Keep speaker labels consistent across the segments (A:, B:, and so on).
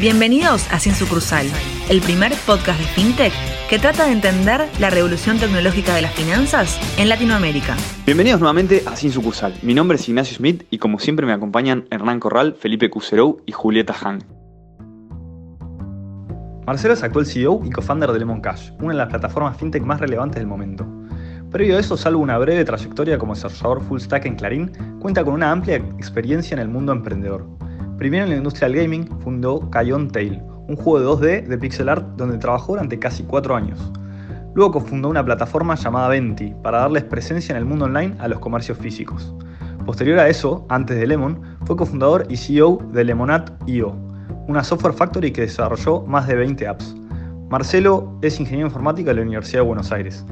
A: Bienvenidos a Sin Sucursal, el primer podcast de FinTech que trata de entender la revolución tecnológica de las finanzas en Latinoamérica.
B: Bienvenidos nuevamente a Sin Sucursal. Mi nombre es Ignacio Smith y como siempre me acompañan Hernán Corral, Felipe Cuserou y Julieta Han.
C: Marcelo es actual CEO y co-founder de Lemon Cash, una de las plataformas fintech más relevantes del momento. Previo a eso, salvo una breve trayectoria como desarrollador full stack en Clarín, cuenta con una amplia experiencia en el mundo emprendedor. Primero en la industria del gaming, fundó Cayon Tail, un juego de 2D de pixel art donde trabajó durante casi 4 años. Luego cofundó una plataforma llamada Venti para darles presencia en el mundo online a los comercios físicos. Posterior a eso, antes de Lemon, fue cofundador y CEO de Lemonat.io, una software factory que desarrolló más de 20 apps. Marcelo es ingeniero informático de la Universidad de Buenos Aires.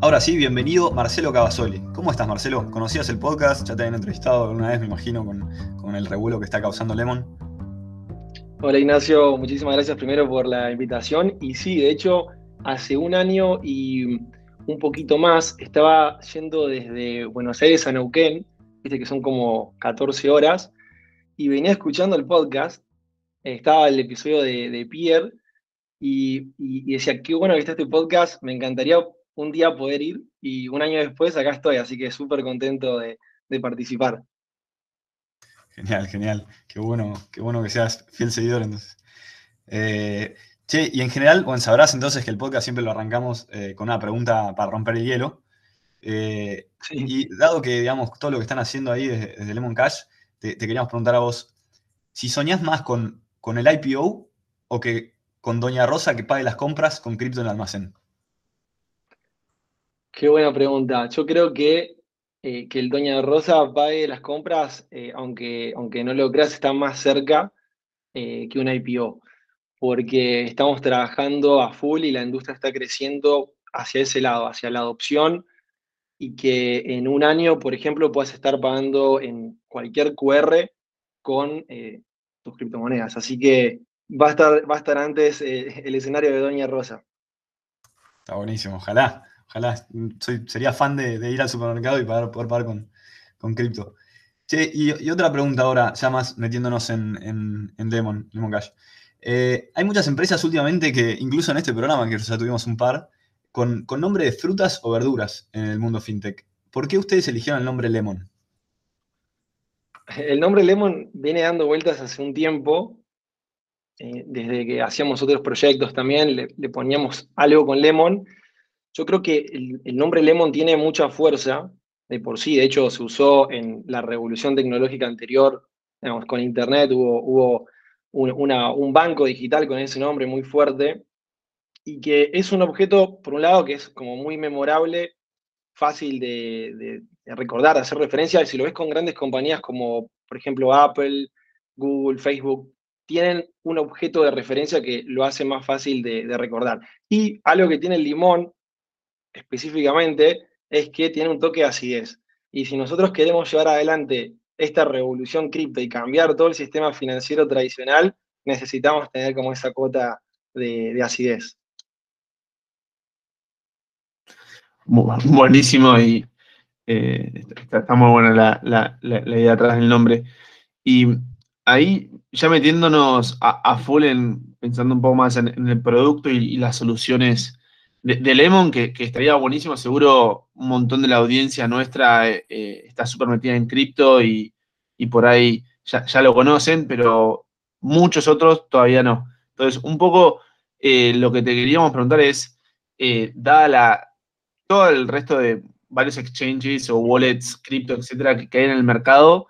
B: Ahora sí, bienvenido Marcelo Cavasoli. ¿Cómo estás, Marcelo? ¿Conocías el podcast? Ya te habían entrevistado alguna vez, me imagino, con, el revuelo que está causando Lemon.
D: Hola Ignacio, muchísimas gracias primero por la invitación. Y sí, de hecho, hace un año y un poquito más estaba yendo desde Buenos Aires a Neuquén, viste que son como 14 horas, y venía escuchando el podcast, estaba el episodio de, de Pierre, y, y, decía, qué bueno que está este podcast, me encantaría un día poder ir y un año después acá estoy, así que súper contento de, participar.
B: Genial, genial. Qué bueno, qué bueno que seas fiel seguidor entonces. Eh, che, y en general, bueno, sabrás entonces que el podcast siempre lo arrancamos eh, con una pregunta para romper el hielo. Eh, y dado que, digamos, todo lo que están haciendo ahí desde, Lemon Cash, te, queríamos preguntar a vos, si soñás más con, con el IPO o que con Doña Rosa que pague las compras con cripto en el almacén.
D: Qué buena pregunta. Yo creo que, eh, que el Doña Rosa pague las compras, eh, aunque, aunque no lo creas, está más cerca eh, que un IPO, porque estamos trabajando a full y la industria está creciendo hacia ese lado, hacia la adopción, y que en un año, por ejemplo, puedas estar pagando en cualquier QR con tus criptomonedas. Así que va a estar, va a estar antes el escenario de Doña Rosa.
B: Está buenísimo, ojalá. Ojalá, soy, sería fan de, ir al supermercado y poder, pagar con, con cripto. Y, otra pregunta ahora, ya más metiéndonos en, en, en Lemon, Cash. Eh, hay muchas empresas últimamente que, incluso en este programa, que ya tuvimos un par, con, nombre de frutas o verduras en el mundo fintech. ¿Por qué ustedes eligieron el nombre Lemon?
D: El nombre Lemon viene dando vueltas hace un tiempo. Eh, desde que hacíamos otros proyectos también, le poníamos algo con Lemon yo creo que el, nombre Lemon tiene mucha fuerza de por sí, de hecho se usó en la revolución tecnológica anterior, con Internet hubo, hubo un, banco digital con ese nombre muy fuerte, y que es un objeto, por un lado, que es como muy memorable, fácil de, recordar, de hacer referencia, si lo ves con grandes compañías como, por ejemplo, Apple, Google, Facebook, tienen un objeto de referencia que lo hace más fácil de, de recordar. Y algo que tiene el limón, específicamente es que tiene un toque de acidez. Y si nosotros queremos llevar adelante esta revolución cripto y cambiar todo el sistema financiero tradicional, necesitamos tener como esa cuota de, acidez.
C: Buenísimo y eh, está, muy buena la, idea atrás del nombre. Y ahí, ya metiéndonos a, full en, pensando un poco más en, el producto y las soluciones de, Lemon, que, estaría buenísimo, seguro un montón de la audiencia nuestra eh, eh, está súper metida en cripto y, por ahí ya, lo conocen, pero muchos otros todavía no. Entonces, un poco eh, lo que te queríamos preguntar es, dada la, todo el resto de varios exchanges o wallets, cripto, etcétera, que hay en el mercado,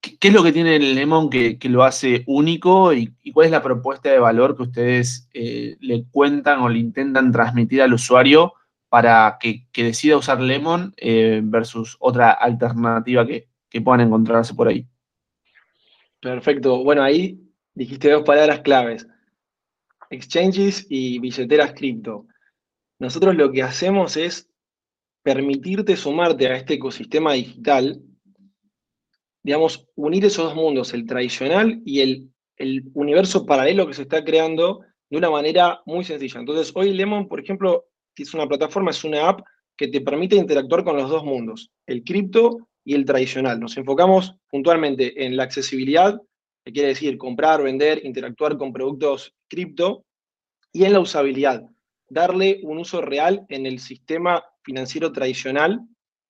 C: ¿Qué, es lo que tiene el Lemon que, lo hace único y, cuál es la propuesta de valor que ustedes eh, le cuentan o le intentan transmitir al usuario para que, decida usar Lemon eh, versus otra alternativa que, puedan encontrarse por ahí?
D: Perfecto. Bueno, ahí dijiste dos palabras claves. Exchanges y billeteras cripto. Nosotros lo que hacemos es permitirte sumarte a este ecosistema digital digamos, unir esos dos mundos, el tradicional y el, universo paralelo que se está creando de una manera muy sencilla. Entonces, hoy Lemon, por ejemplo, es una plataforma, es una app que te permite interactuar con los dos mundos, el cripto y el tradicional. Nos enfocamos puntualmente en la accesibilidad que quiere decir comprar, vender, interactuar con productos cripto, y en la usabilidad, darle un uso real en el sistema financiero tradicional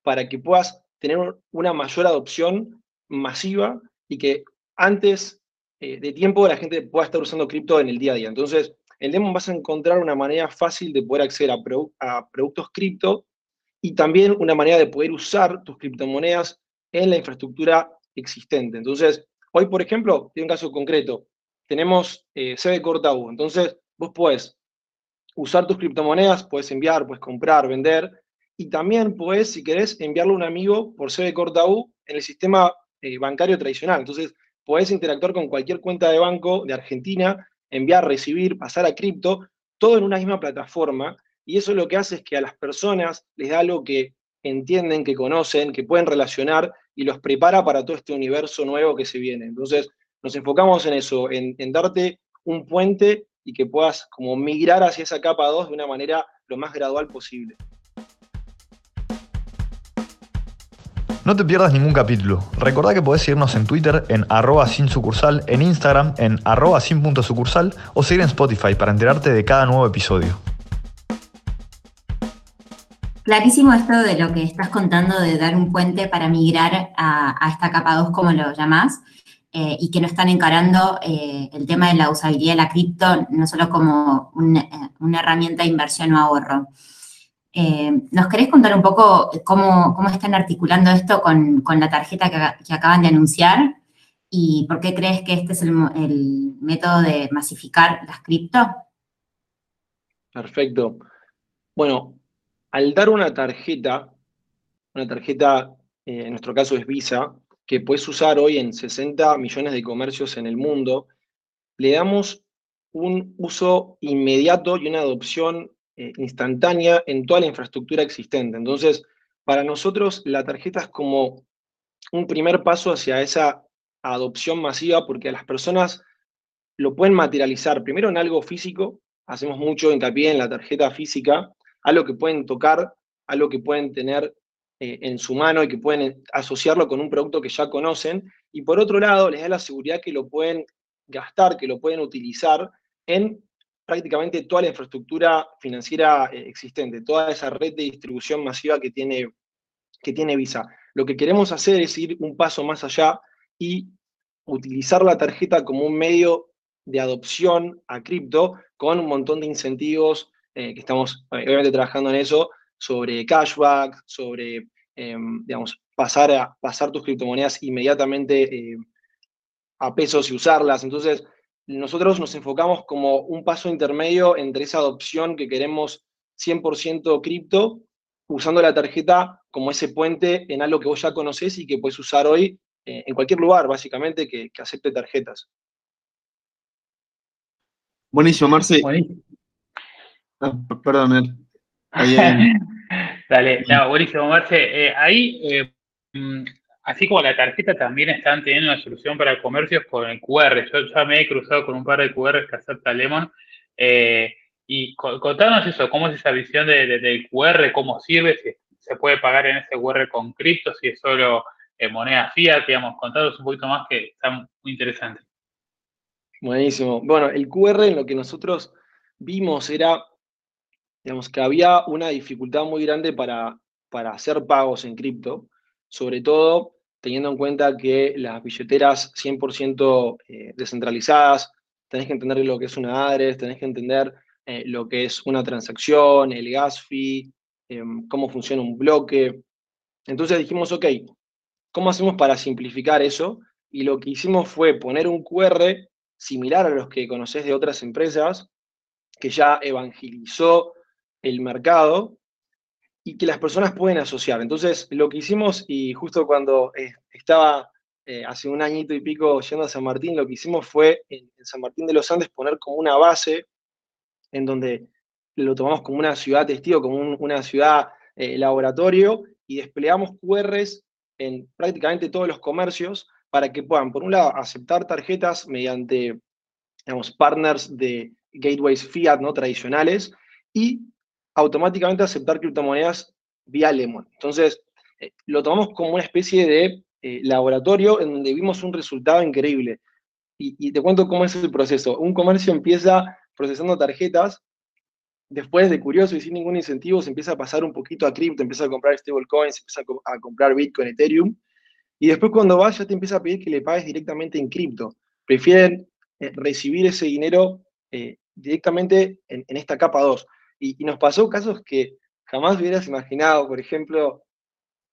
D: para que puedas tener una mayor adopción masiva y que antes eh, de tiempo la gente pueda estar usando cripto en el día a día. Entonces, en Lemon vas a encontrar una manera fácil de poder acceder a, productos cripto y también una manera de poder usar tus criptomonedas en la infraestructura existente. Entonces, hoy, por ejemplo, tiene un caso concreto. Tenemos eh, CB Cortau. Entonces, vos puedes usar tus criptomonedas, puedes enviar, puedes comprar, vender, y también puedes, si querés, enviarle a un amigo por CB Cortau en el sistema eh, bancario tradicional. Entonces, puedes interactuar con cualquier cuenta de banco de Argentina, enviar, recibir, pasar a cripto, todo en una misma plataforma. Y eso lo que hace es que a las personas les da algo que entienden, que conocen, que pueden relacionar y los prepara para todo este universo nuevo que se viene. Entonces, nos enfocamos en eso, en, darte un puente y que puedas como migrar hacia esa capa 2 de una manera lo más gradual posible.
E: No te pierdas ningún capítulo. Recordá que podés seguirnos en Twitter en arroba sin sucursal, en Instagram en arroba sin.sucursal o seguir en Spotify para enterarte de cada nuevo episodio.
F: Clarísimo esto de lo que estás contando de dar un puente para migrar a, esta capa 2, como lo llamás, eh, y que no están encarando eh, el tema de la usabilidad de la cripto no solo como eh, una herramienta de inversión o ahorro. ¿Nos querés contar un poco cómo, cómo están articulando esto con, con la tarjeta que, acaban de anunciar? ¿Y por qué crees que este es el, el método de masificar las cripto?
D: Perfecto. Bueno, al dar una tarjeta, una tarjeta, eh, en nuestro caso es Visa, que puedes usar hoy en 60 millones de comercios en el mundo, le damos un uso inmediato y una adopción eh, instantánea en toda la infraestructura existente. Entonces, para nosotros la tarjeta es como un primer paso hacia esa adopción masiva porque las personas lo pueden materializar primero en algo físico, hacemos mucho hincapié en la tarjeta física, algo que pueden tocar, algo que pueden tener eh, en su mano y que pueden asociarlo con un producto que ya conocen. Y por otro lado, les da la seguridad que lo pueden gastar, que lo pueden utilizar en prácticamente toda la infraestructura financiera eh, existente, toda esa red de distribución masiva que tiene, que tiene Visa. Lo que queremos hacer es ir un paso más allá y utilizar la tarjeta como un medio de adopción a cripto con un montón de incentivos, eh, que estamos obviamente trabajando en eso, sobre cashback, sobre, em, digamos, pasar, a, pasar tus criptomonedas inmediatamente eh, a pesos y usarlas. Entonces, nosotros nos enfocamos como un paso intermedio entre esa adopción que queremos 100% cripto, usando la tarjeta como ese puente en algo que vos ya conocés y que puedes usar hoy eh, en cualquier lugar, básicamente, que, acepte tarjetas.
C: Buenísimo, Marce. Ah, perdón,
G: Dale, buenísimo, Marce. Eh, ahí, eh, mm, así como la tarjeta, también están teniendo una solución para comercios con el QR. Yo ya me he cruzado con un par de QR que acepta Lemon. Eh, y contanos eso, cómo es esa visión de, del QR, cómo sirve, si se puede pagar en ese QR con cripto, si es solo moneda fiat, digamos, contanos un poquito más que está muy interesante.
D: Buenísimo. Bueno, el QR en lo que nosotros vimos era digamos que había una dificultad muy grande para, para hacer pagos en cripto, sobre todo teniendo en cuenta que las billeteras 100% eh, descentralizadas, tenés que entender lo que es una adres, tenés que entender eh, lo que es una transacción, el gas fee, em, cómo funciona un bloque. Entonces dijimos, ok, ¿cómo hacemos para simplificar eso? Y lo que hicimos fue poner un QR similar a los que conocés de otras empresas, que ya evangelizó el mercado y que las personas pueden asociar. Entonces, lo que hicimos, y justo cuando eh, estaba eh, hace un añito y pico yendo a San Martín, lo que hicimos fue en, San Martín de los Andes poner como una base en donde lo tomamos como una ciudad testigo, como una ciudad eh, laboratorio, y desplegamos QRs en prácticamente todos los comercios para que puedan, por un lado, aceptar tarjetas mediante, digamos, partners de gateways fiat no tradicionales y automáticamente aceptar criptomonedas vía Lemon. Entonces, eh, lo tomamos como una especie de eh, laboratorio en donde vimos un resultado increíble. y, te cuento cómo es el proceso. Un comercio empieza procesando tarjetas, después de curioso y sin ningún incentivo se empieza a pasar un poquito a cripto, empieza a comprar stablecoins, empieza a, comprar Bitcoin, Ethereum, y después cuando vas ya te empieza a pedir que le pagues directamente en cripto. Prefieren eh, recibir ese dinero directamente en, esta capa 2. Y, nos pasó casos que jamás hubieras imaginado. Por ejemplo,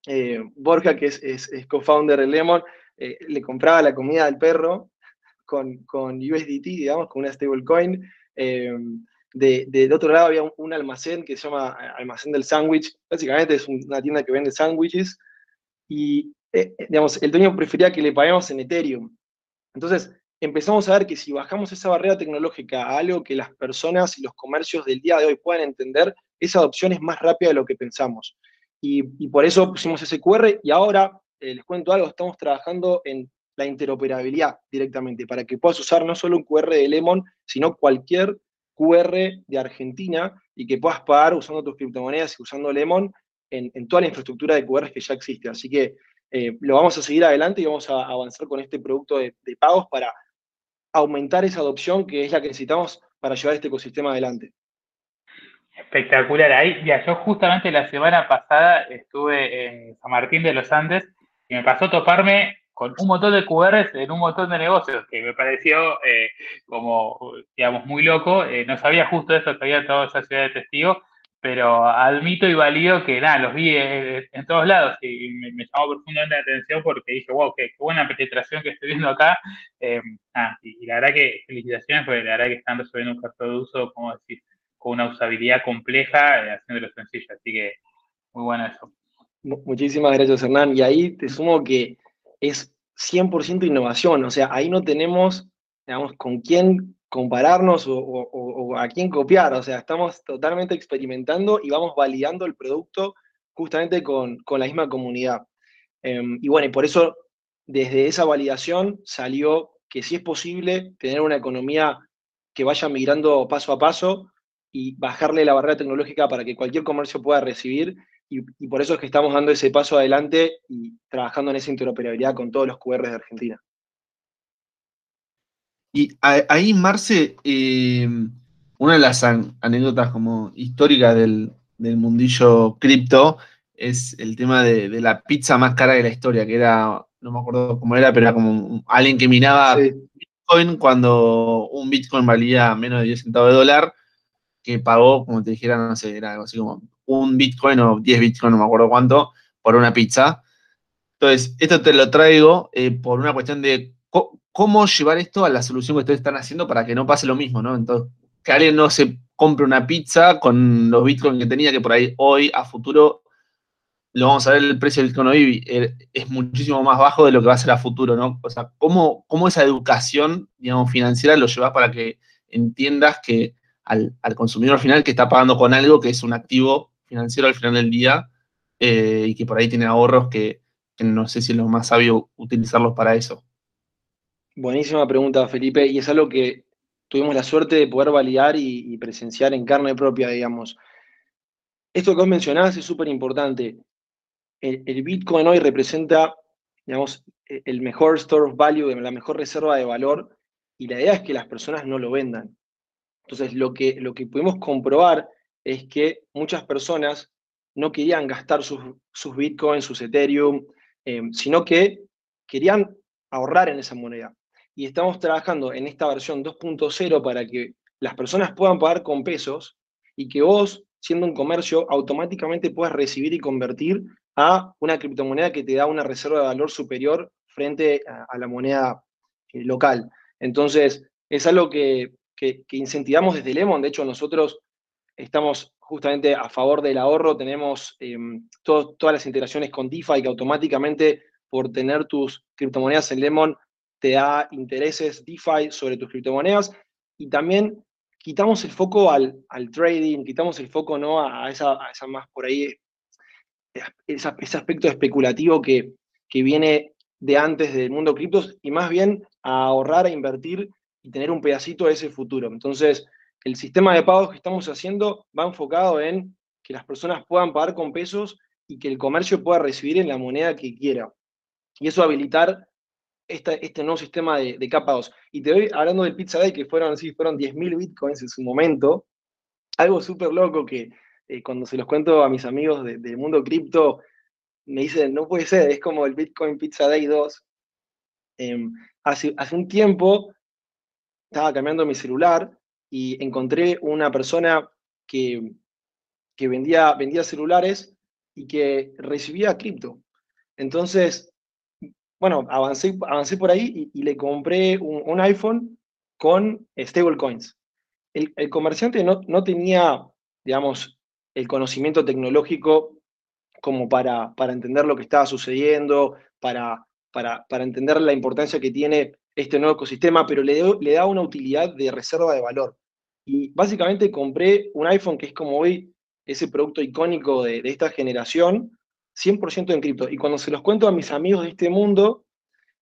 D: eh, Borja, que es, es, co-founder de Lemon, le compraba la comida al perro con, con USDT, digamos, con una stablecoin. Eh, de, del otro lado había un, almacén que se llama eh, Almacén del Sándwich. Básicamente es una tienda que vende sándwiches. Y, eh, digamos, el dueño prefería que le paguemos en Ethereum. Entonces, empezamos a ver que si bajamos esa barrera tecnológica a algo que las personas y los comercios del día de hoy puedan entender, esa adopción es más rápida de lo que pensamos. Y, por eso pusimos ese QR y ahora, les cuento algo, estamos trabajando en la interoperabilidad directamente, para que puedas usar no solo un QR de Lemon, sino cualquier QR de Argentina y que puedas pagar usando tus criptomonedas y usando Lemon en, toda la infraestructura de QR que ya existe. Así que eh, lo vamos a seguir adelante y vamos a avanzar con este producto de, pagos para aumentar esa adopción que es la que necesitamos para llevar este ecosistema adelante.
G: Espectacular. Ahí, yo justamente la semana pasada estuve en San Martín de los Andes y me pasó toparme con un montón de QRs en un montón de negocios, que me pareció eh, como, digamos, muy loco. Eh, no sabía justo eso, que había toda esa ciudad de testigos, pero admito y valido que nada, los vi eh, en, todos lados y me, llamó profundamente la atención porque dije, wow, qué, buena penetración que estoy viendo acá. y, la verdad que felicitaciones, porque la verdad que están resolviendo un caso de uso, como decir, con una usabilidad compleja, haciéndolo sencillo. Así que muy bueno eso.
D: Muchísimas gracias, Hernán. Y ahí te sumo que es 100% innovación, o sea, ahí no tenemos, digamos, con quién compararnos o, a quién copiar, o sea, estamos totalmente experimentando y vamos validando el producto justamente con, la misma comunidad. Em, y bueno, y por eso desde esa validación salió que sí es posible tener una economía que vaya migrando paso a paso y bajarle la barrera tecnológica para que cualquier comercio pueda recibir y, por eso es que estamos dando ese paso adelante y trabajando en esa interoperabilidad con todos los QRs de Argentina.
C: Y ahí, Marce, eh, una de las anécdotas como históricas del, mundillo cripto es el tema de, la pizza más cara de la historia, que era, no me acuerdo cómo era, pero era como alguien que minaba Bitcoin cuando un Bitcoin valía menos de 10 centavos de dólar, que pagó, como te dijera, no sé, era algo así como un Bitcoin o 10 Bitcoin, no me acuerdo cuánto, por una pizza. Entonces, esto te lo traigo eh, por una cuestión de cómo llevar esto a la solución que ustedes están haciendo para que no pase lo mismo, ¿no? Entonces, que alguien no se compre una pizza con los Bitcoin que tenía, que por ahí hoy, a futuro, lo vamos a ver, el precio del Bitcoin hoy eh, es muchísimo más bajo de lo que va a ser a futuro, ¿no? O sea, ¿cómo, cómo esa educación, digamos, financiera lo llevas para que entiendas que al, al consumidor final que está pagando con algo que es un activo financiero al final del día eh, y que por ahí tiene ahorros que, no sé si es lo más sabio utilizarlos para eso.
D: Buenísima pregunta, Felipe, y es algo que tuvimos la suerte de poder validar y, presenciar en carne propia, digamos. Esto que vos mencionás es súper importante. El, Bitcoin hoy representa, digamos, e, el mejor store of value, la mejor reserva de valor, y la idea es que las personas no lo vendan. Entonces, lo que, lo que pudimos comprobar es que muchas personas no querían gastar sus, sus bitcoins, sus Ethereum, eh, sino que querían ahorrar en esa moneda. Y estamos trabajando en esta versión 2.0 para que las personas puedan pagar con pesos y que vos, siendo un comercio, automáticamente puedas recibir y convertir a una criptomoneda que te da una reserva de valor superior frente a, la moneda eh, local. Entonces, es algo que, que, incentivamos desde Lemon. De hecho, nosotros estamos justamente a favor del ahorro, tenemos em, todas las integraciones con DeFi que automáticamente por tener tus criptomonedas en Lemon te da intereses DeFi sobre tus criptomonedas y también quitamos el foco al, trading, quitamos el foco ¿no? a, esa, más por ahí, ese aspecto especulativo que, que viene de antes del mundo criptos y más bien a ahorrar, a invertir y tener un pedacito de ese futuro. Entonces, el sistema de pagos que estamos haciendo va enfocado en que las personas puedan pagar con pesos y que el comercio pueda recibir en la moneda que quiera. Y eso habilitar este nuevo sistema de, capa 2. Y te voy hablando del Pizza Day, que fueron, sí, fueron 10.000 bitcoins en su momento. Algo súper loco que eh, cuando se los cuento a mis amigos del mundo cripto, me dicen, no puede ser, es como el Bitcoin Pizza Day 2. Em, hace, hace un tiempo estaba cambiando mi celular y encontré una persona que, que vendía, vendía celulares y que recibía cripto. Entonces, bueno, avancé, avancé por ahí y, le compré un, iPhone con stablecoins. El, el comerciante no, no tenía, digamos, el conocimiento tecnológico como para, para entender lo que estaba sucediendo, para, para, para, entender la importancia que tiene este nuevo ecosistema, pero le, le da una utilidad de reserva de valor. Y básicamente compré un iPhone que es como hoy ese producto icónico de, de esta generación, 100% en cripto. Y cuando se los cuento a mis amigos de este mundo,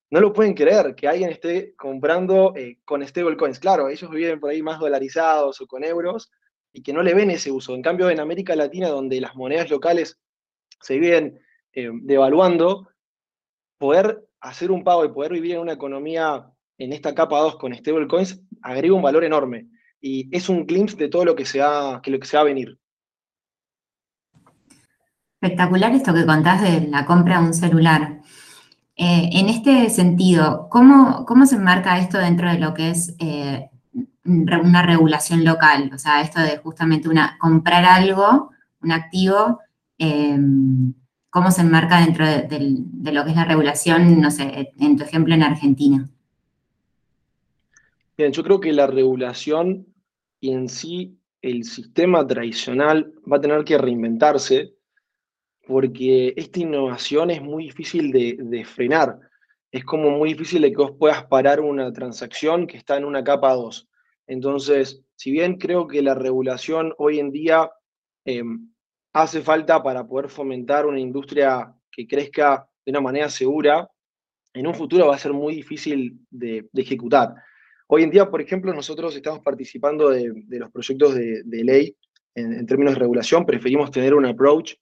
D: no lo pueden creer que alguien esté comprando eh, con stablecoins. Claro, ellos viven por ahí más dolarizados o con euros y que no le ven ese uso. En cambio, en América Latina, donde las monedas locales se vienen eh, devaluando, poder hacer un pago y poder vivir en una economía en esta capa 2 con stablecoins agrega un valor enorme. Y es un glimpse de todo lo que se va, que lo que se va a venir.
F: Espectacular esto que contás de la compra de un celular. Eh, en este sentido, ¿cómo, ¿cómo, se enmarca esto dentro de lo que es eh, una regulación local? O sea, esto de justamente una, comprar algo, un activo, em, ¿cómo se enmarca dentro de, de, lo que es la regulación, no sé, en tu ejemplo en Argentina?
D: Bien, yo creo que la regulación y en sí el sistema tradicional va a tener que reinventarse porque esta innovación es muy difícil de, frenar. Es como muy difícil de que vos puedas parar una transacción que está en una capa 2. Entonces, si bien creo que la regulación hoy en día em, hace falta para poder fomentar una industria que crezca de una manera segura, en un futuro va a ser muy difícil de, ejecutar. Hoy en día, por ejemplo, nosotros estamos participando de, los proyectos de, ley en, términos de regulación, preferimos tener un approach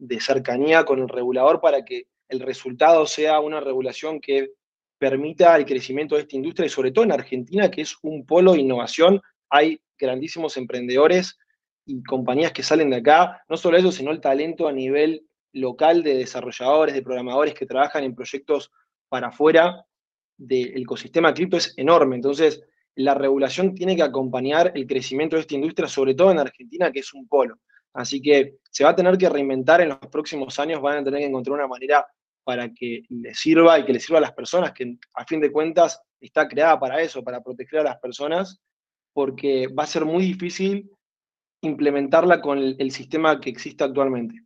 D: de cercanía con el regulador para que el resultado sea una regulación que permita el crecimiento de esta industria y sobre todo en Argentina, que es un polo de innovación, hay grandísimos emprendedores y compañías que salen de acá, no solo eso, sino el talento a nivel local de desarrolladores, de programadores que trabajan en proyectos para afuera del ecosistema cripto es enorme. Entonces, la regulación tiene que acompañar el crecimiento de esta industria, sobre todo en Argentina, que es un polo. Así que se va a tener que reinventar en los próximos años, van a tener que encontrar una manera para que les sirva y que les sirva a las personas, que a fin de cuentas está creada para eso, para proteger a las personas, porque va a ser muy difícil implementarla con el, sistema que existe actualmente.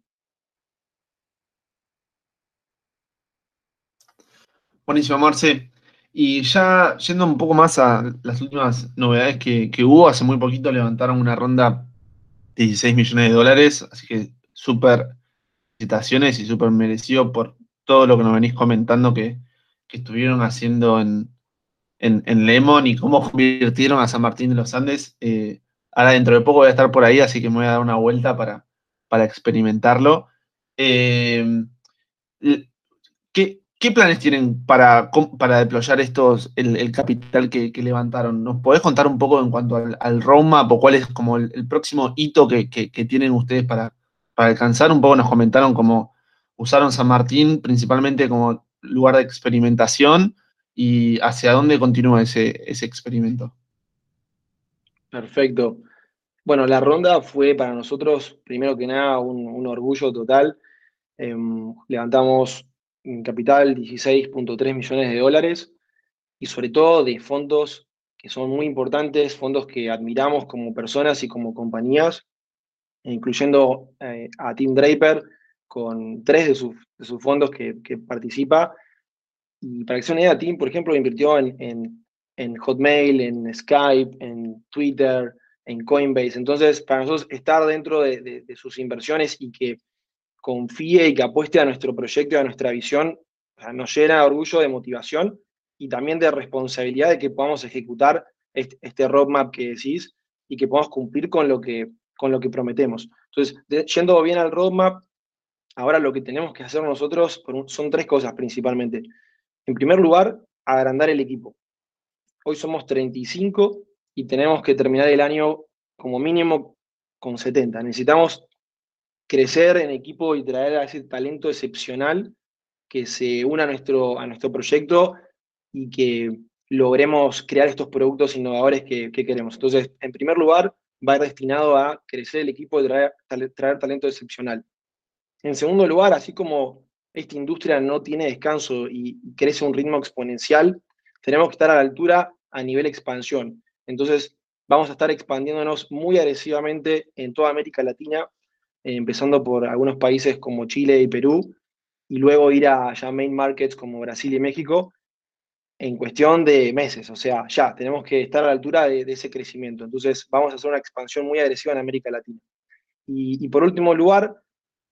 C: Buenísimo, Marce. Y ya yendo un poco más a las últimas novedades que hubo, hace muy poquito levantaron una ronda 16 millones de dólares, así que súper felicitaciones y súper merecido por todo lo que nos venís comentando que, estuvieron haciendo en, en, Lemon y cómo convirtieron a San Martín de los Andes. Eh, ahora dentro de poco voy a estar por ahí, así que me voy a dar una vuelta para, para experimentarlo. Eh, ¿qué, ¿Qué planes tienen para, para deployar estos, el, capital que, levantaron? ¿Nos podés contar un poco en cuanto al, roadmap o cuál es como el, próximo hito que, tienen ustedes para, para alcanzar? Un poco nos comentaron cómo usaron San Martín principalmente como lugar de experimentación y hacia dónde continúa ese, ese experimento.
D: Perfecto. Bueno, la ronda fue para nosotros, primero que nada, un, orgullo total. Em, levantamos en capital 16.3 millones de dólares y sobre todo de fondos que son muy importantes, fondos que admiramos como personas y como compañías, incluyendo eh, a Tim Draper con tres de sus, fondos que, participa. Y para que se una idea, Tim, por ejemplo, invirtió en, Hotmail, en Skype, en Twitter, en Coinbase. Entonces, para nosotros estar dentro de sus inversiones y que confíe y que apueste a nuestro proyecto y a nuestra visión, nos llena de orgullo, de motivación y también de responsabilidad de que podamos ejecutar este, roadmap que decís y que podamos cumplir con lo que, con lo que prometemos. Entonces, yendo bien al roadmap, ahora lo que tenemos que hacer nosotros son tres cosas principalmente. En primer lugar, agrandar el equipo. Hoy somos 35 y tenemos que terminar el año como mínimo con 70. Necesitamos crecer en equipo y traer a ese talento excepcional que se una a nuestro, a nuestro proyecto y que logremos crear estos productos innovadores que, queremos. Entonces, en primer lugar, va destinado a crecer el equipo y traer, traer talento excepcional. En segundo lugar, así como esta industria no tiene descanso y crece a un ritmo exponencial, tenemos que estar a la altura a nivel expansión. Entonces, vamos a estar expandiéndonos muy agresivamente en toda América Latina, eh, empezando por algunos países como Chile y Perú, y luego ir a ya main markets como Brasil y México en cuestión de meses. O sea, ya tenemos que estar a la altura de, ese crecimiento. Entonces, vamos a hacer una expansión muy agresiva en América Latina. Y, por último lugar,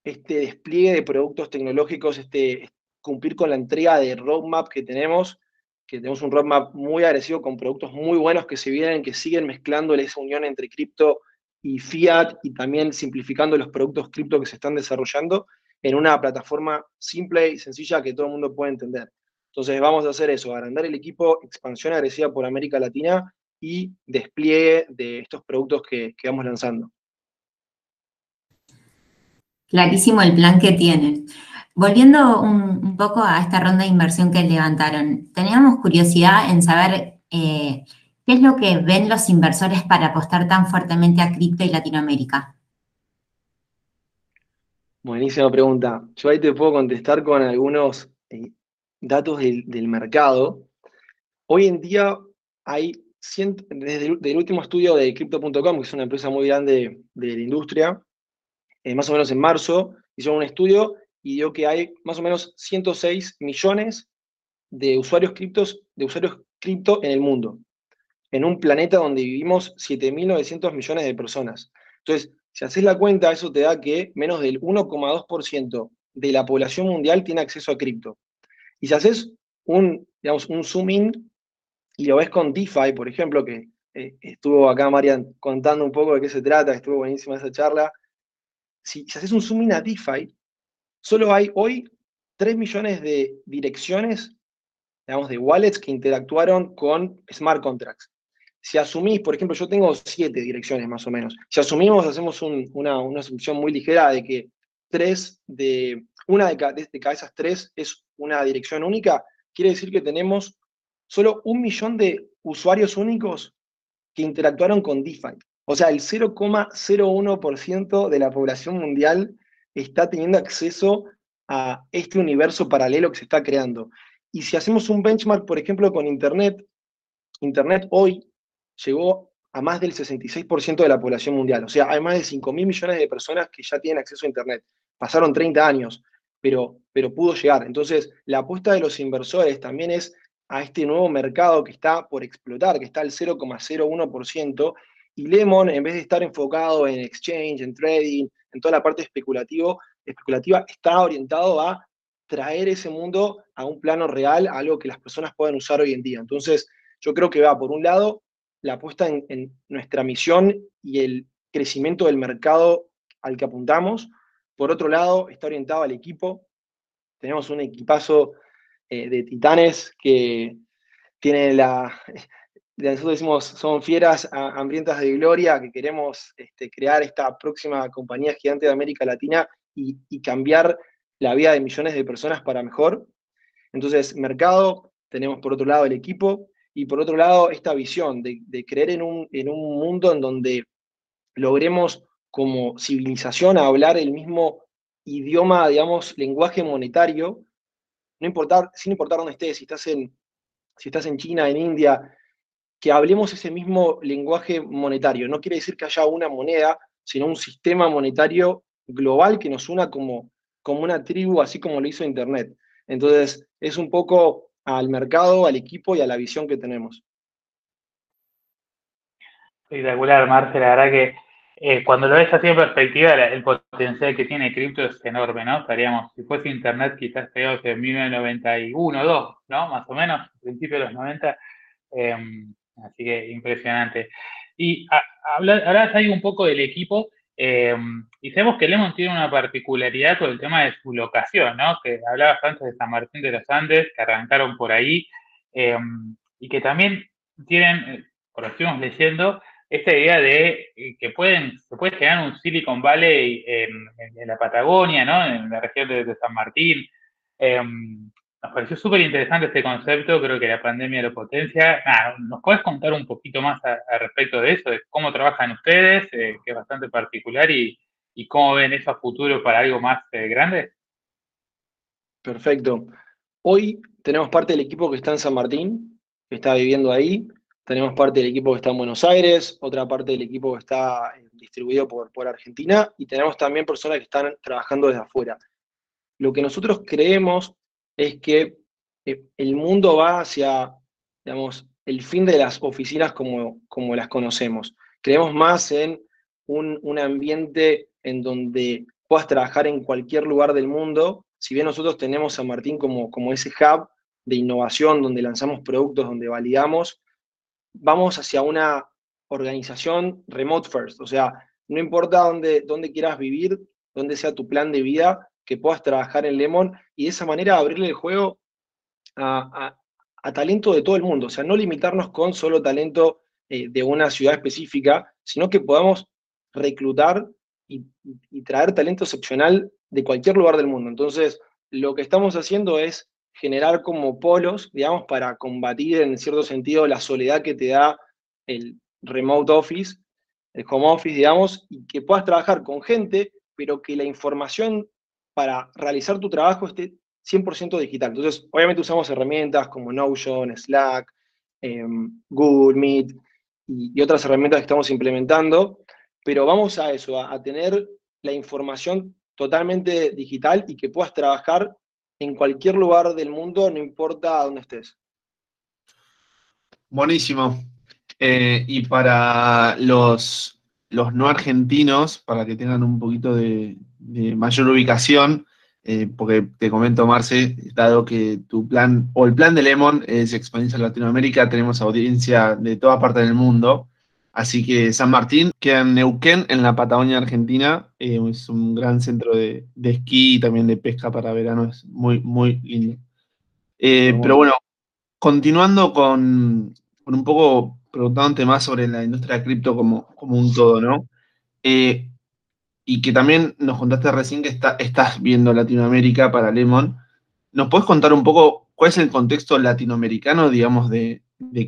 D: este despliegue de productos tecnológicos, este cumplir con la entrega de roadmap que tenemos, que tenemos un roadmap muy agresivo con productos muy buenos que se vienen, que siguen mezclando esa unión entre cripto y fiat y también simplificando los productos cripto que se están desarrollando en una plataforma simple y sencilla que todo el mundo puede entender. Entonces vamos a hacer eso, agrandar el equipo, expansión agresiva por América Latina y despliegue de estos productos que, que vamos lanzando.
F: Clarísimo el plan que tienen. Volviendo un, poco a esta ronda de inversión que levantaron, teníamos curiosidad en saber eh, qué es lo que ven los inversores para apostar tan fuertemente a cripto y Latinoamérica.
D: Buenísima pregunta. Yo ahí te puedo contestar con algunos eh, datos del, mercado. Hoy en día hay, desde el último estudio de Crypto.com, que es una empresa muy grande de, la industria, eh, más o menos en marzo, hicieron un estudio y dio que hay más o menos 106 millones de usuarios criptos, de usuarios cripto en el mundo, en un planeta donde vivimos 7.900 millones de personas. Entonces, si haces la cuenta, eso te da que menos del 1,2% de la población mundial tiene acceso a cripto. Y si haces un, digamos, un zoom in y lo ves con DeFi, por ejemplo, que eh, estuvo acá Marian contando un poco de qué se trata, estuvo buenísima esa charla. Si, si haces un zoom in a DeFi, Solo hay hoy 3 millones de direcciones, digamos, de wallets que interactuaron con smart contracts. Si asumís, por ejemplo, yo tengo 7 direcciones más o menos. Si asumimos, hacemos una, una, asunción muy ligera de que tres de, una de, cada, de esas tres es una dirección única, quiere decir que tenemos solo un millón de usuarios únicos que interactuaron con DeFi. O sea, el 0,01% de la población mundial está teniendo acceso a este universo paralelo que se está creando. Y si hacemos un benchmark, por ejemplo, con Internet, Internet hoy llegó a más del 66% de la población mundial. O sea, hay más de 5 mil millones de personas que ya tienen acceso a Internet. Pasaron 30 años, pero, pero pudo llegar. Entonces, la apuesta de los inversores también es a este nuevo mercado que está por explotar, que está al 0,01%, y Lemon, en vez de estar enfocado en exchange, en trading, en toda la parte especulativo, especulativa, está orientado a traer ese mundo a un plano real, algo que las personas puedan usar hoy en día. Entonces, yo creo que va, por un lado, la apuesta en, nuestra misión y el crecimiento del mercado al que apuntamos. Por otro lado, está orientado al equipo. Tenemos un equipazo eh, de titanes que tiene la, nosotros decimos, son fieras hambrientas de gloria, que queremos este, crear esta próxima compañía gigante de América Latina y, cambiar la vida de millones de personas para mejor. Entonces, mercado, tenemos por otro lado el equipo y por otro lado esta visión de, creer en un, en un mundo en donde logremos como civilización hablar el mismo idioma, digamos, lenguaje monetario, no sin importar dónde estés, si estás en, si estás en China, en India, que hablemos ese mismo lenguaje monetario. No quiere decir que haya una moneda, sino un sistema monetario global que nos una como, como una tribu, así como lo hizo Internet. Entonces, es un poco al mercado, al equipo y a la visión que tenemos.
G: Espectacular, Marce, la verdad que eh, cuando lo ves así en perspectiva, el potencial que tiene cripto es enorme, ¿no? Estaríamos, si fuese Internet, quizás estaríamos en 1991, 2, ¿no? Más o menos, principio de los 90. Así que impresionante. Y hablabas ahí un poco del equipo Eh, y sabemos que Lemon tiene una particularidad con el tema de su locación, ¿no? Que hablabas antes de San Martín de los Andes, que arrancaron por ahí, eh, y que también tienen, por lo estuvimos leyendo, esta idea de que pueden, se puede generar un Silicon Valley en, la Patagonia, ¿no? En la región de, San Martín. Nos pareció súper interesante este concepto, creo que la pandemia lo potencia. ¿Nos puedes contar un poquito más al respecto de eso, de cómo trabajan ustedes, eh, que es bastante particular, y, cómo ven eso a futuro para algo más eh, grande?
D: Perfecto. Hoy tenemos parte del equipo que está en San Martín, que está viviendo ahí. Tenemos parte del equipo que está en Buenos Aires, otra parte del equipo que está eh, distribuido por, por Argentina, y tenemos también personas que están trabajando desde afuera. Lo que nosotros creemos es que eh, el mundo va hacia, digamos, el fin de las oficinas como, como las conocemos. Creemos más en un, ambiente en donde puedas trabajar en cualquier lugar del mundo. Si bien nosotros tenemos a Martín como, como ese hub de innovación, donde lanzamos productos, donde validamos, vamos hacia una organización remote first. O sea, no importa dónde, dónde quieras vivir, dónde sea tu plan de vida, que puedas trabajar en Lemon y de esa manera abrirle el juego a, talento de todo el mundo. O sea, no limitarnos con solo talento eh, de una ciudad específica, sino que podamos reclutar y, traer talento excepcional de cualquier lugar del mundo. Entonces, lo que estamos haciendo es generar como polos, digamos, para combatir en cierto sentido la soledad que te da el remote office, el home office, digamos, y que puedas trabajar con gente, pero que la información para realizar tu trabajo esté 100% digital. Entonces, obviamente usamos herramientas como Notion, Slack, em, Google Meet y, otras herramientas que estamos implementando, pero vamos a eso, a, tener la información totalmente digital y que puedas trabajar en cualquier lugar del mundo, no importa dónde estés.
C: Buenísimo. Eh, y para los, los no argentinos, para que tengan un poquito de, de mayor ubicación, eh, porque te comento, Marce, dado que tu plan, o el plan de Lemon es expandirse a Latinoamérica, tenemos audiencia de toda parte del mundo, así que San Martín queda en Neuquén, en la Patagonia Argentina, eh, es un gran centro de, esquí y también de pesca para verano, es muy, muy lindo. Eh, pero bueno, continuando con, un poco preguntándote más sobre la industria cripto como, como un todo, ¿no? Y que también nos contaste recién que estás viendo Latinoamérica para Lemon. ¿Nos puedes contar un poco cuál es el contexto latinoamericano, digamos, de,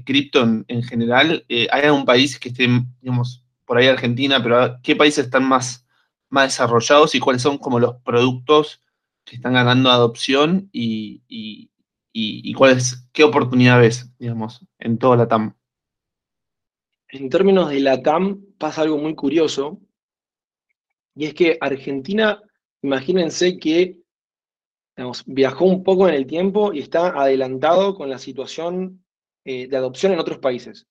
C: cripto en, general? Eh, ¿Hay algún país que esté, digamos, por ahí Argentina, pero qué países están más, desarrollados y cuáles son como los productos que están ganando adopción y, y, y, cuáles, qué oportunidad ves, digamos, en toda la TAM?
D: En términos de la TAM pasa algo muy curioso, y es que Argentina, imagínense que viajó un poco en el tiempo y está adelantado con la situación eh, de adopción en otros países.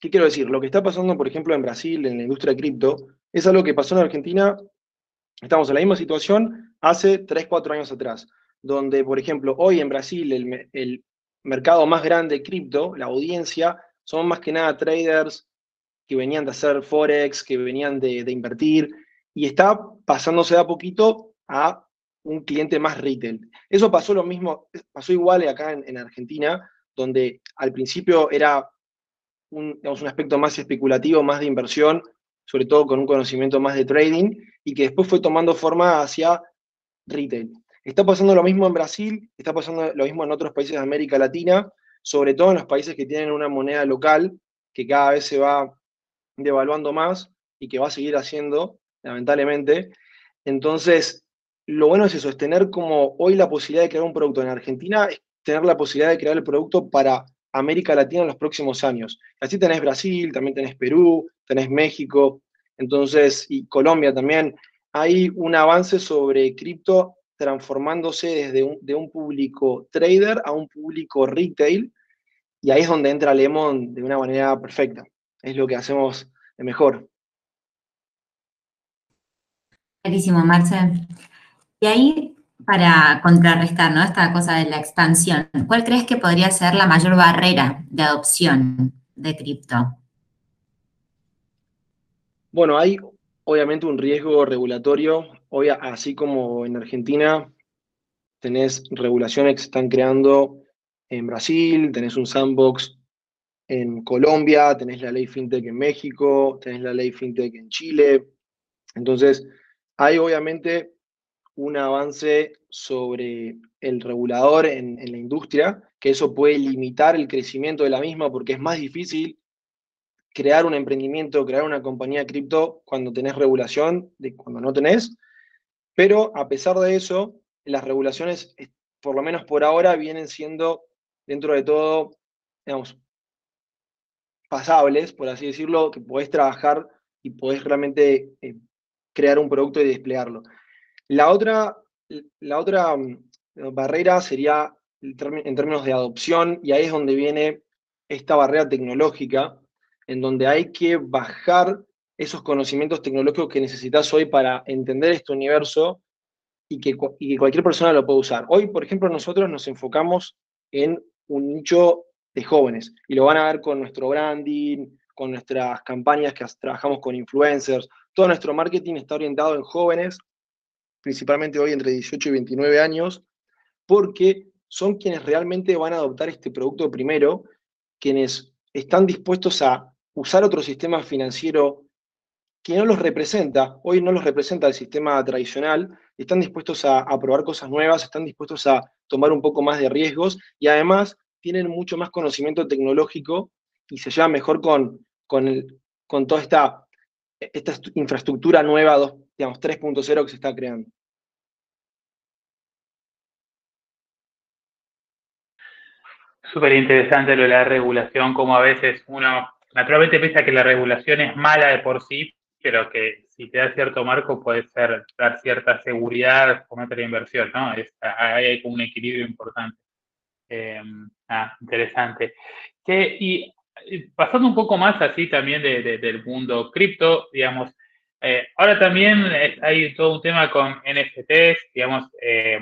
D: ¿Qué quiero decir? Lo que está pasando, por ejemplo, en Brasil, en la industria de cripto, es algo que pasó en Argentina, estamos en la misma situación hace 3, 4 años atrás, donde, por ejemplo, hoy en Brasil el, mercado más grande de cripto, la audiencia, son más que nada traders que venían de hacer forex, que venían de, de invertir, y está pasándose de a poquito a un cliente más retail. Eso pasó lo mismo, pasó igual acá en, Argentina, donde al principio era un, un aspecto más especulativo, más de inversión, sobre todo con un conocimiento más de trading, y que después fue tomando forma hacia retail. Está pasando lo mismo en Brasil, está pasando lo mismo en otros países de América Latina, sobre todo en los países que tienen una moneda local que cada vez se va devaluando más y que va a seguir haciendo, lamentablemente. Entonces, lo bueno es eso, es tener como hoy la posibilidad de crear un producto en Argentina, es tener la posibilidad de crear el producto para América Latina en los próximos años. Así tenés Brasil, también tenés Perú, tenés México, entonces, y Colombia también. Hay un avance sobre cripto transformándose desde un, de un público trader a un público retail, y ahí es donde entra Lemon de una manera perfecta. Es lo que hacemos de mejor.
F: Clarísimo, Marcel. Y ahí, para contrarrestar ¿no? esta cosa de la expansión, ¿cuál crees que podría ser la mayor barrera de adopción de cripto?
D: Bueno, hay obviamente un riesgo regulatorio. Hoy, así como en Argentina, tenés regulaciones que se están creando en Brasil, tenés un sandbox en Colombia, tenés la ley FinTech en México, tenés la ley FinTech en Chile. Entonces, hay obviamente un avance sobre el regulador en, la industria, que eso puede limitar el crecimiento de la misma porque es más difícil crear un emprendimiento, crear una compañía cripto cuando tenés regulación de cuando no tenés. Pero a pesar de eso, las regulaciones, por lo menos por ahora, vienen siendo, dentro de todo, digamos, pasables, por así decirlo, que podés trabajar y podés realmente eh, crear un producto y desplegarlo. La otra, la otra mm, barrera sería en términos de adopción, y ahí es donde viene esta barrera tecnológica, en donde hay que bajar esos conocimientos tecnológicos que necesitas hoy para entender este universo y que, cualquier persona lo pueda usar. Hoy, por ejemplo, nosotros nos enfocamos en un nicho de jóvenes y lo van a ver con nuestro branding, con nuestras campañas que trabajamos con influencers. Todo nuestro marketing está orientado en jóvenes, principalmente hoy entre 18 y 29 años, porque son quienes realmente van a adoptar este producto primero, quienes están dispuestos a usar otro sistema financiero que no los representa, hoy no los representa el sistema tradicional, están dispuestos a, probar cosas nuevas, están dispuestos a tomar un poco más de riesgos y además tienen mucho más conocimiento tecnológico y se llevan mejor con, con, con toda esta, esta infraestructura nueva, digamos, 3.0 que se está creando.
G: Súper interesante lo de la regulación, como a veces uno naturalmente piensa que la regulación es mala de por sí, pero que si te da cierto marco puede ser dar cierta seguridad, fomentar la inversión, ¿no? Es, hay como un equilibrio importante. Ah, interesante. y pasando un poco más así también del mundo cripto, digamos, eh, ahora también hay todo un tema con NFTs, digamos, eh,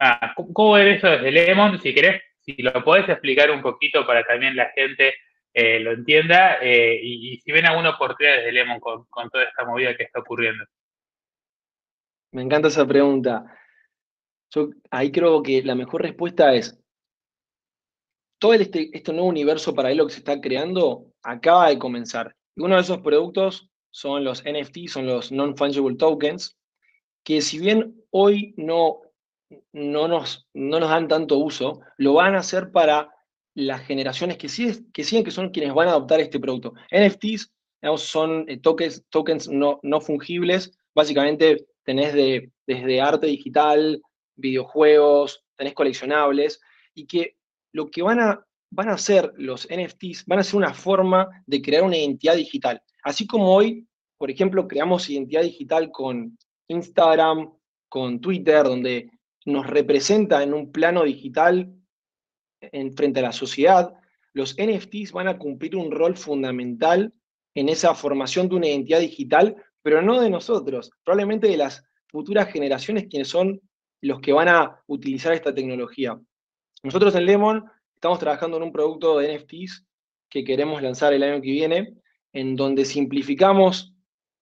G: ah, ¿cómo ves eso desde Lemon? Si querés, si lo podés explicar un poquito para también la gente eh, lo entienda eh, y, si ven alguna oportunidad desde Lemon con, toda esta movida que está ocurriendo.
D: Me encanta esa pregunta. Yo ahí creo que la mejor respuesta es, todo este, este nuevo universo paralelo que se está creando acaba de comenzar. Y uno de esos productos son los NFT, son los Non-Fungible Tokens, que si bien hoy no, no, nos, no nos dan tanto uso, lo van a hacer para las generaciones que, siguen, que que son quienes van a adoptar este producto. NFTs son eh, tokens, tokens no, no, fungibles, básicamente tenés de, desde arte digital, videojuegos, tenés coleccionables, y que lo que van a, van a hacer los NFTs, van a ser una forma de crear una identidad digital. Así como hoy, por ejemplo, creamos identidad digital con Instagram, con Twitter, donde nos representa en un plano digital en, frente a la sociedad, los NFTs van a cumplir un rol fundamental en esa formación de una identidad digital, pero no de nosotros, probablemente de las futuras generaciones quienes son los que van a utilizar esta tecnología. Nosotros en Lemon estamos trabajando en un producto de NFTs que queremos lanzar el año que viene, en donde simplificamos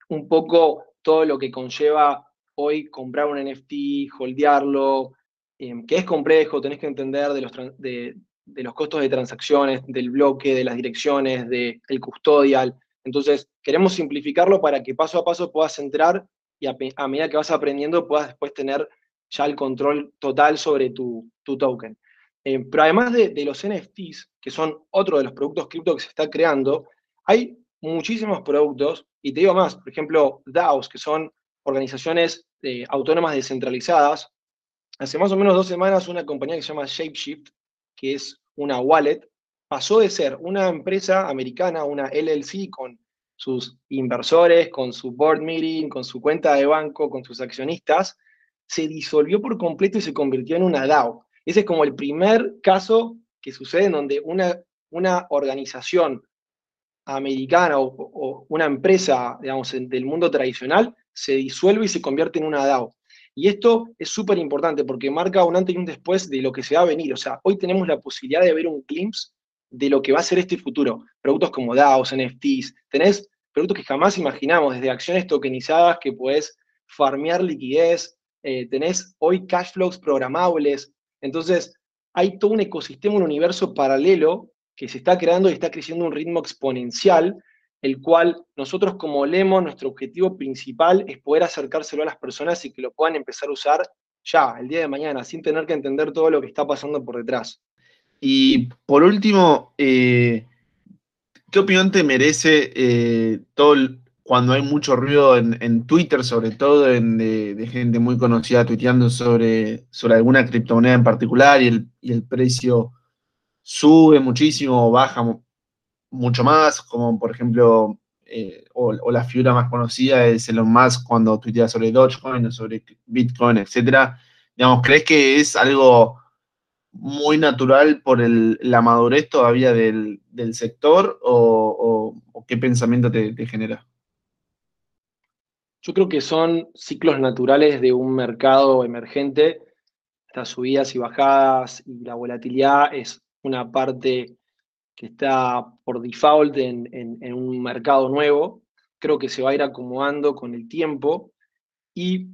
D: un poco todo lo que conlleva hoy comprar un NFT, holdearlo, Em, que es complejo, tenés que entender de los, de, los costos de transacciones, del bloque, de las direcciones, del custodial. Entonces, queremos simplificarlo para que paso a paso puedas entrar y a, medida que vas aprendiendo puedas después tener ya el control total sobre tu, token. Em, pero además de, de, los NFTs, que son otro de los productos cripto que se está creando, hay muchísimos productos, y te digo más, por ejemplo, DAOs, que son organizaciones eh, autónomas descentralizadas, Hace más o menos dos semanas una compañía que se llama Shapeshift, que es una wallet, pasó de ser una empresa americana, una LLC, con sus inversores, con su board meeting, con su cuenta de banco, con sus accionistas, se disolvió por completo y se convirtió en una DAO. Ese es como el primer caso que sucede en donde una, una organización americana o, una empresa, digamos, del mundo tradicional se disuelve y se convierte en una DAO. Y esto es súper importante porque marca un antes y un después de lo que se va a venir. O sea, hoy tenemos la posibilidad de ver un glimpse de lo que va a ser este futuro. Productos como DAOs, NFTs, tenés productos que jamás imaginamos, desde acciones tokenizadas que puedes farmear liquidez, eh, tenés hoy cash flows programables. Entonces, hay todo un ecosistema, un universo paralelo que se está creando y está creciendo a un ritmo exponencial, el cual nosotros como Lemon, nuestro objetivo principal es poder acercárselo a las personas y que lo puedan empezar a usar ya, el día de mañana, sin tener que entender todo lo que está pasando por detrás.
C: Y por último, eh, ¿qué opinión te merece eh, todo cuando hay mucho ruido en, Twitter, sobre todo de, gente muy conocida tuiteando sobre, alguna criptomoneda en particular y el, el precio sube muchísimo o baja mucho más, como por ejemplo, eh, o, la figura más conocida es Elon Musk cuando tuitea sobre Dogecoin o sobre Bitcoin, etcétera. Digamos, ¿crees que es algo muy natural por la madurez todavía del, sector o, qué pensamiento te, genera?
D: Yo creo que son ciclos naturales de un mercado emergente. Estas subidas y bajadas y la volatilidad es una parte que está por default en, un mercado nuevo. Creo que se va a ir acomodando con el tiempo. Y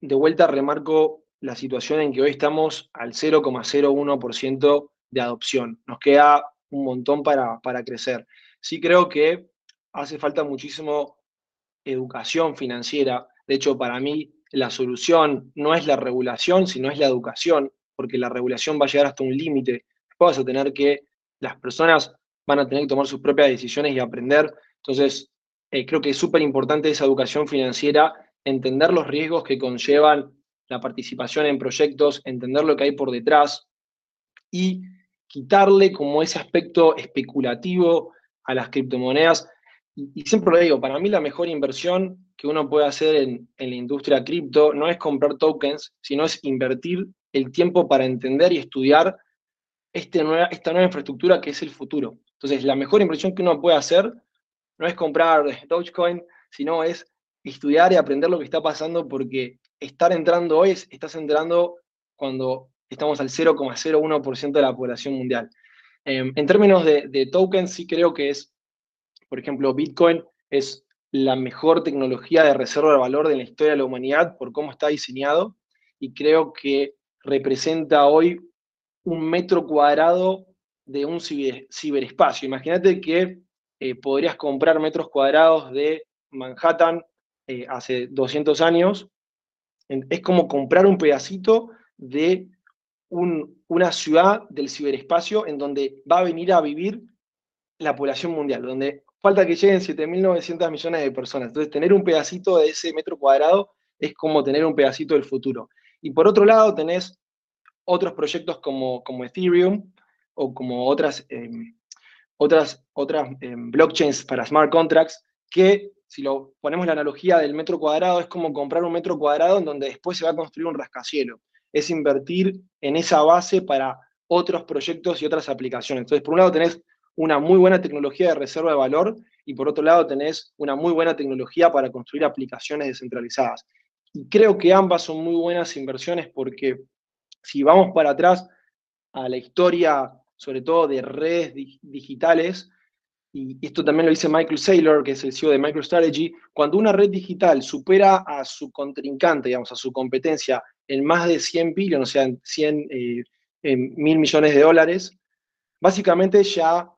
D: de vuelta remarco la situación en que hoy estamos al 0,01% de adopción. Nos queda un montón para, para crecer. Sí creo que hace falta muchísimo educación financiera. De hecho, para mí la solución no es la regulación, sino es la educación, porque la regulación va a llegar hasta un límite. Después vas a tener que, las personas van a tener que tomar sus propias decisiones y aprender. Entonces, eh, creo que es súper importante esa educación financiera, entender los riesgos que conllevan la participación en proyectos, entender lo que hay por detrás y quitarle como ese aspecto especulativo a las criptomonedas. Y, siempre lo digo, para mí la mejor inversión que uno puede hacer en, la industria cripto no es comprar tokens, sino es invertir el tiempo para entender y estudiar este nueva, esta nueva infraestructura que es el futuro. Entonces, la mejor inversión que uno puede hacer no es comprar Dogecoin, sino es estudiar y aprender lo que está pasando porque estar entrando hoy es, estás entrando cuando estamos al 0,01% de la población mundial. Em, en términos de, tokens, sí creo que es, por ejemplo, Bitcoin es la mejor tecnología de reserva de valor de la historia de la humanidad por cómo está diseñado y creo que representa hoy un metro cuadrado de un ciberespacio. Imagínate que eh, podrías comprar metros cuadrados de Manhattan eh, hace 200 años es como comprar un pedacito de una ciudad del ciberespacio en donde va a venir a vivir la población mundial, donde falta que lleguen 7.900 millones de personas. Entonces, tener un pedacito de ese metro cuadrado es como tener un pedacito del futuro. Y por otro lado, tenés otros proyectos como, como Ethereum o como otras, em, otras, otras em, blockchains para smart contracts que si lo ponemos la analogía del metro cuadrado, es como comprar un metro cuadrado en donde después se va a construir un rascacielos. Es invertir en esa base para otros proyectos y otras aplicaciones. Entonces, por un lado tenés una muy buena tecnología de reserva de valor y por otro lado tenés una muy buena tecnología para construir aplicaciones descentralizadas. Y creo que ambas son muy buenas inversiones porque si vamos para atrás a la historia, sobre todo de redes digitales, y esto también lo dice Michael Saylor, que es el CEO de MicroStrategy, cuando una red digital supera a su contrincante, digamos, a su competencia en más de 100 billones, o sea, en 100 eh, mil millones de dólares, básicamente ya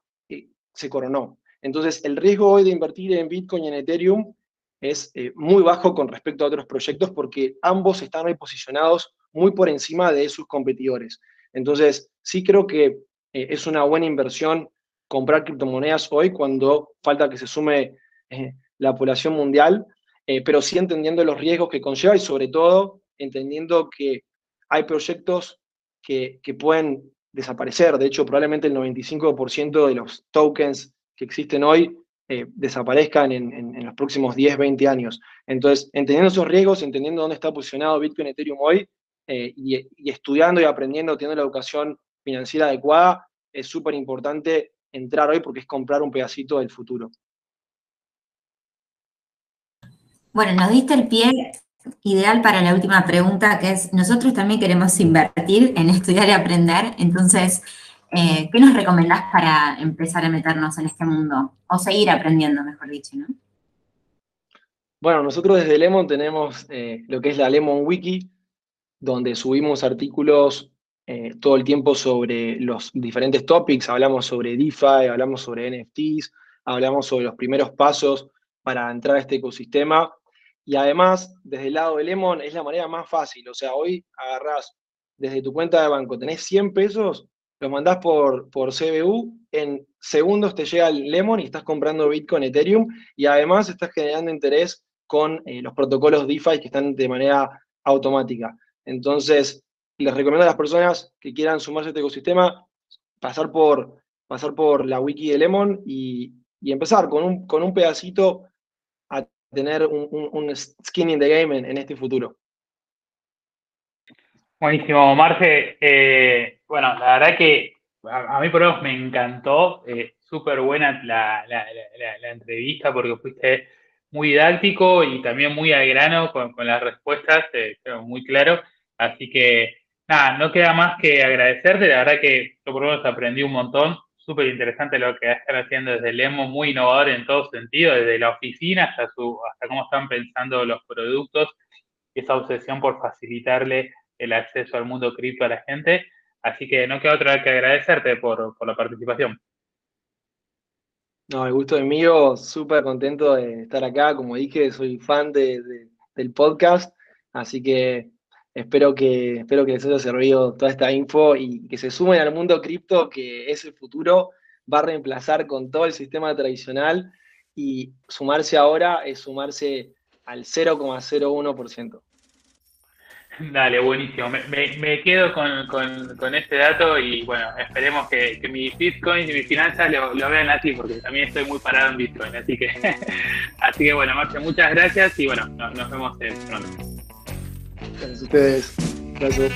D: se coronó. Entonces, el riesgo hoy de invertir en Bitcoin y en Ethereum es eh, muy bajo con respecto a otros proyectos porque ambos están hoy posicionados muy por encima de sus competidores. Entonces, sí creo que es una buena inversión comprar criptomonedas hoy cuando falta que se sume eh, la población mundial, eh, pero sí entendiendo los riesgos que conlleva y sobre todo entendiendo que hay proyectos que, pueden desaparecer. De hecho, probablemente el 95% de los tokens que existen hoy eh, desaparezcan en, los próximos 10, 20 años. Entonces, entendiendo esos riesgos, entendiendo dónde está posicionado Bitcoin Ethereum hoy, y, y, estudiando y aprendiendo, teniendo la educación financiera adecuada, es súper importante entrar hoy porque es comprar un pedacito del futuro.
F: Bueno, nos diste el pie ideal para la última pregunta, que es, nosotros también queremos invertir en estudiar y aprender, entonces, eh, ¿qué nos recomendás para empezar a meternos en este mundo? O seguir aprendiendo, mejor dicho, ¿no?
D: Bueno, nosotros desde Lemon tenemos eh, lo que es la Lemon Wiki, donde subimos artículos eh, todo el tiempo sobre los diferentes topics. Hablamos sobre DeFi, hablamos sobre NFTs, hablamos sobre los primeros pasos para entrar a este ecosistema. Y además, desde el lado de Lemon es la manera más fácil. O sea, hoy agarrás desde tu cuenta de banco, tenés 100 pesos, los mandás por, por CBU, en segundos te llega el Lemon y estás comprando Bitcoin, Ethereum, y además estás generando interés con eh, los protocolos DeFi que están de manera automática. Entonces, les recomiendo a las personas que quieran sumarse a este ecosistema, pasar por, pasar por la wiki de Lemon y, empezar con un, con un pedacito tener un, skin in the game en, este futuro.
G: Buenísimo, Marce. Eh, bueno, la verdad que a, mí por lo menos me encantó, eh, súper buena la, entrevista porque fuiste muy didáctico y también muy al grano con, las respuestas, muy claro. Así que nada, no queda más que agradecerte. La verdad que yo por lo menos aprendí un montón. Súper interesante lo que están haciendo desde Lemo, muy innovador en todo sentido, desde la oficina hasta, cómo están pensando los productos, esa obsesión por facilitarle el acceso al mundo cripto a la gente. Así que no queda otra que agradecerte por, la participación.
D: No, el gusto es mío, súper contento de estar acá. Como dije, soy fan del podcast, así que Espero que, espero que les haya servido toda esta info y que se sumen al mundo cripto, que es el futuro, va a reemplazar con todo el sistema tradicional y sumarse ahora es sumarse al 0,01%.
G: Dale, buenísimo. Me, quedo con, con, este dato y bueno, esperemos que, que mis bitcoins y mis finanzas lo, vean así, porque también estoy muy parado en bitcoin. Así que, así que bueno, Marce, muchas gracias y bueno, nos vemos pronto.
D: Gracias a ustedes. Gracias.